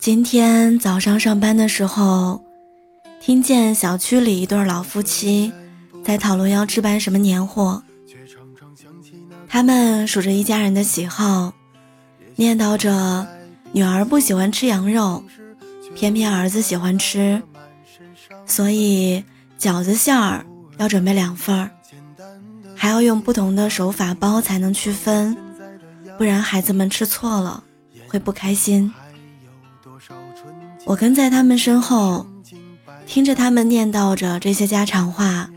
今天早上上班的时候，听见小区里一对老夫妻在讨论要置办什么年货。他们数着一家人的喜好，念叨着女儿不喜欢吃羊肉，偏偏儿子喜欢吃，所以饺子馅儿要准备两份儿，还要用不同的手法包才能区分，不然孩子们吃错了会不开心。我跟在他们身后，听着他们念叨着这些家常话，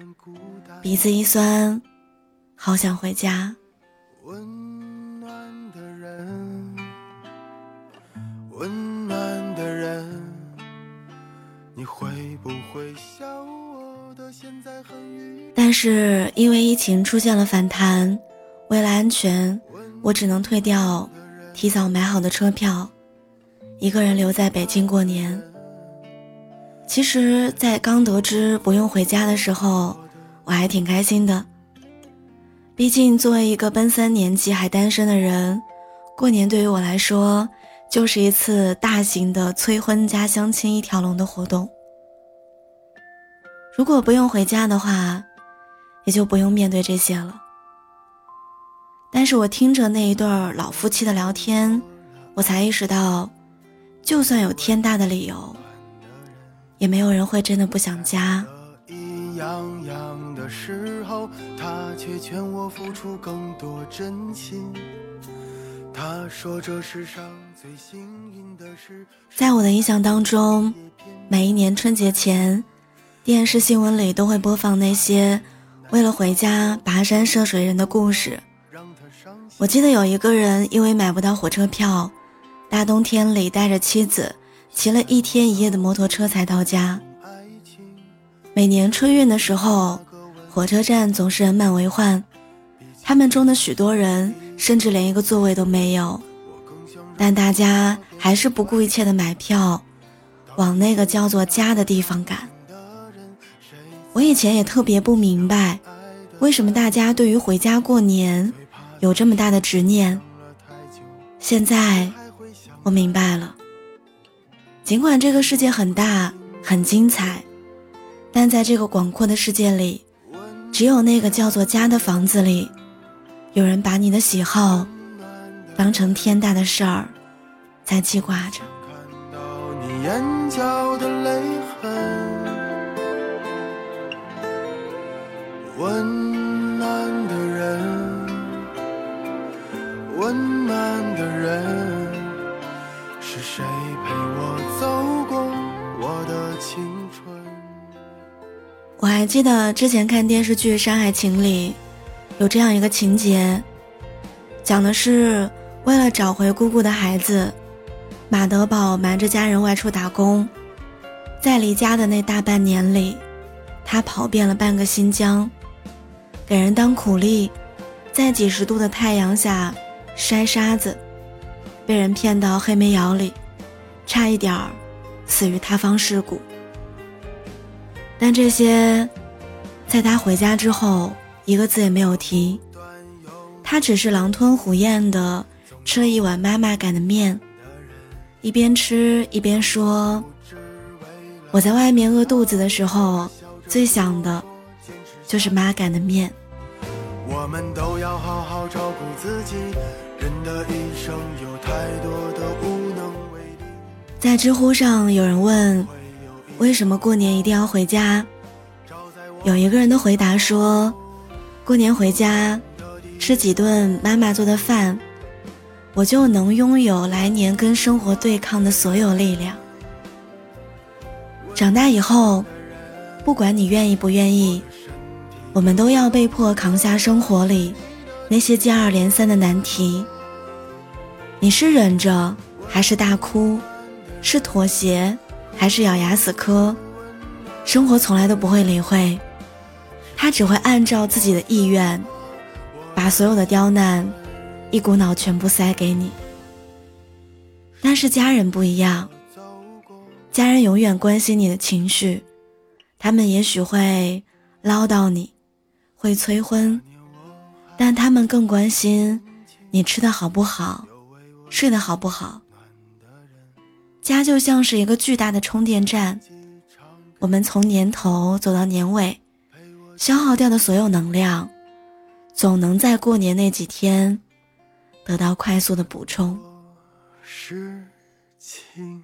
鼻子一酸，好想回家。温暖的人，温暖的人，你会不会笑我的现在很愚但是因为疫情出现了反弹，为了安全，我只能退掉提早买好的车票。一个人留在北京过年。其实，在刚得知不用回家的时候，我还挺开心的。毕竟，作为一个奔三年纪还单身的人，过年对于我来说就是一次大型的催婚加相亲一条龙的活动。如果不用回家的话，也就不用面对这些了。但是我听着那一对老夫妻的聊天，我才意识到。就算有天大的理由，也没有人会真的不想家。他说，这世上最幸运的是在我的印象当中，每一年春节前，电视新闻里都会播放那些为了回家跋山涉水人的故事。我记得有一个人因为买不到火车票。大冬天里，带着妻子骑了一天一夜的摩托车才到家。每年春运的时候，火车站总是人满为患，他们中的许多人甚至连一个座位都没有，但大家还是不顾一切的买票，往那个叫做家的地方赶。我以前也特别不明白，为什么大家对于回家过年有这么大的执念。现在。我明白了。尽管这个世界很大很精彩，但在这个广阔的世界里，只有那个叫做家的房子里，有人把你的喜好当成天大的事儿，在记挂着。温暖的人，温暖的人。是谁陪我走过我的青春？我还记得之前看电视剧《山海情》里，有这样一个情节，讲的是为了找回姑姑的孩子，马德宝瞒着家人外出打工，在离家的那大半年里，他跑遍了半个新疆，给人当苦力，在几十度的太阳下筛沙子。被人骗到黑煤窑里，差一点儿死于塌方事故。但这些，在他回家之后，一个字也没有提。他只是狼吞虎咽的吃了一碗妈妈擀的面，一边吃一边说：“我在外面饿肚子的时候，最想的，就是妈擀的面。”我们都要好好照顾自己。人的一生有太多的无能为力。在知乎上有人问，为什么过年一定要回家？有一个人的回答说，过年回家吃几顿妈妈做的饭，我就能拥有来年跟生活对抗的所有力量。长大以后，不管你愿意不愿意，我们都要被迫扛下生活里那些接二连三的难题。你是忍着，还是大哭，是妥协，还是咬牙死磕，生活从来都不会理会，他只会按照自己的意愿，把所有的刁难一股脑全部塞给你。但是家人不一样，家人永远关心你的情绪，他们也许会唠叨你，会催婚，但他们更关心你吃的好不好，睡得好不好。家就像是一个巨大的充电站，我们从年头走到年尾，消耗掉的所有能量，总能在过年那几天得到快速的补充。事情。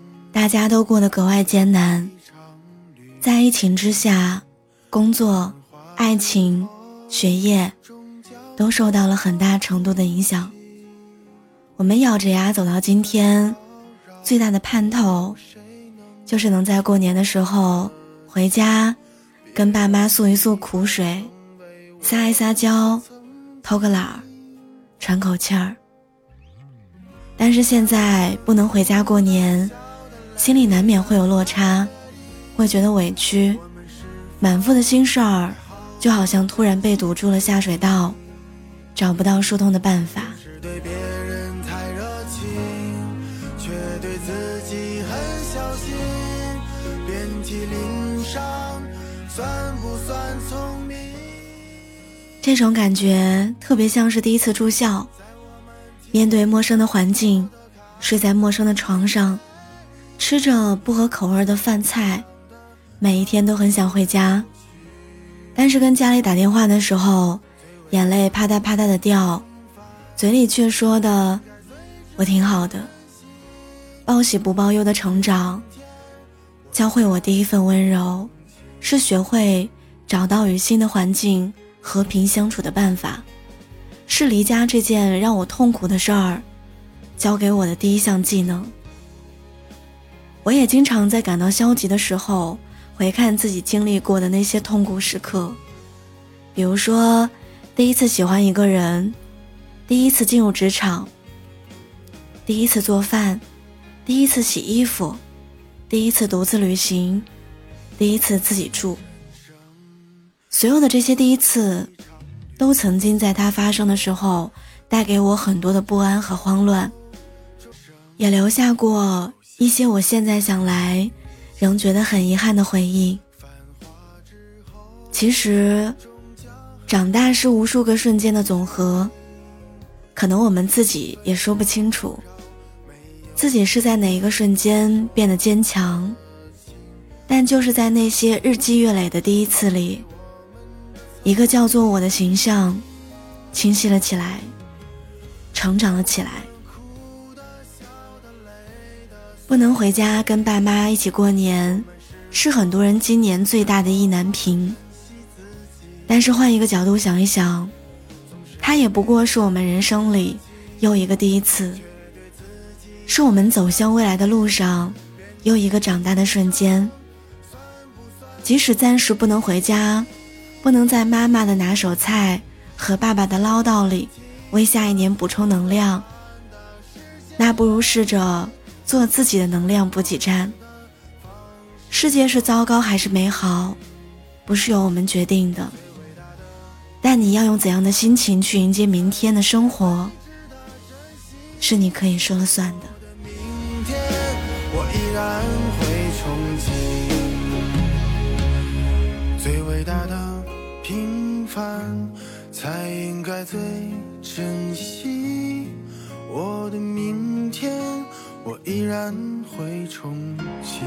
大家都过得格外艰难，在疫情之下，工作、爱情、学业都受到了很大程度的影响。我们咬着牙走到今天，最大的盼头就是能在过年的时候回家，跟爸妈诉一诉苦水，撒一撒娇，偷个懒儿，喘口气儿。但是现在不能回家过年。心里难免会有落差，会觉得委屈，满腹的心事儿，就好像突然被堵住了下水道，找不到疏通的办法。这种感觉特别像是第一次住校，面对陌生的环境，睡在陌生的床上。吃着不合口味的饭菜，每一天都很想回家，但是跟家里打电话的时候，眼泪啪嗒啪嗒的掉，嘴里却说的“我挺好的”。报喜不报忧的成长，教会我第一份温柔，是学会找到与新的环境和平相处的办法，是离家这件让我痛苦的事儿，教给我的第一项技能。我也经常在感到消极的时候，回看自己经历过的那些痛苦时刻，比如说，第一次喜欢一个人，第一次进入职场，第一次做饭，第一次洗衣服，第一次独自旅行，第一次自己住。所有的这些第一次，都曾经在它发生的时候，带给我很多的不安和慌乱，也留下过。一些我现在想来，仍觉得很遗憾的回忆。其实，长大是无数个瞬间的总和，可能我们自己也说不清楚，自己是在哪一个瞬间变得坚强。但就是在那些日积月累的第一次里，一个叫做我的形象，清晰了起来，成长了起来。不能回家跟爸妈一起过年，是很多人今年最大的意难平。但是换一个角度想一想，它也不过是我们人生里又一个第一次，是我们走向未来的路上又一个长大的瞬间。即使暂时不能回家，不能在妈妈的拿手菜和爸爸的唠叨里为下一年补充能量，那不如试着。做自己的能量补给站。世界是糟糕还是美好，不是由我们决定的。但你要用怎样的心情去迎接明天的生活，是你可以说了算的。明天我依然会憧憬，最伟大的平凡才应该最珍惜。我的明天我依然会憧憬